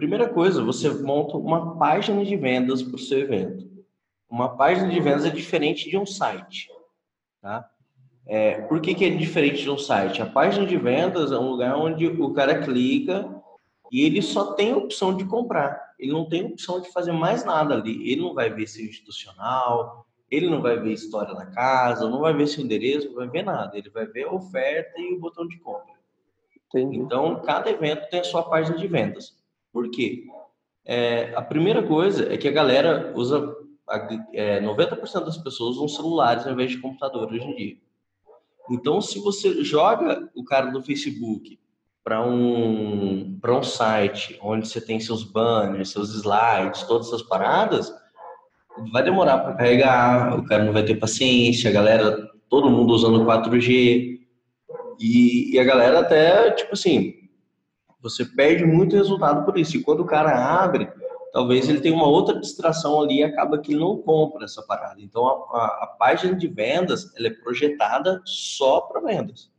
Primeira coisa, você monta uma página de vendas para o seu evento. Uma página de vendas é diferente de um site, tá? É, por que, que é diferente de um site? A página de vendas é um lugar onde o cara clica e ele só tem a opção de comprar. Ele não tem opção de fazer mais nada ali. Ele não vai ver seu institucional, ele não vai ver história da casa, não vai ver seu endereço, não vai ver nada. Ele vai ver a oferta e o botão de compra. Entendi. Então, cada evento tem a sua página de vendas. Por quê? É, a primeira coisa é que a galera usa, é, 90% das pessoas usam celulares ao invés de computador hoje em dia. Então, se você joga o cara do Facebook para um, um site onde você tem seus banners, seus slides, todas essas paradas, vai demorar para carregar, o cara não vai ter paciência, a galera, todo mundo usando 4G, e, e a galera até, tipo assim, você perde muito resultado por isso. E quando o cara abre, talvez ele tenha uma outra distração ali e acaba que ele não compra essa parada. Então, a, a, a página de vendas, ela é projetada só para vendas.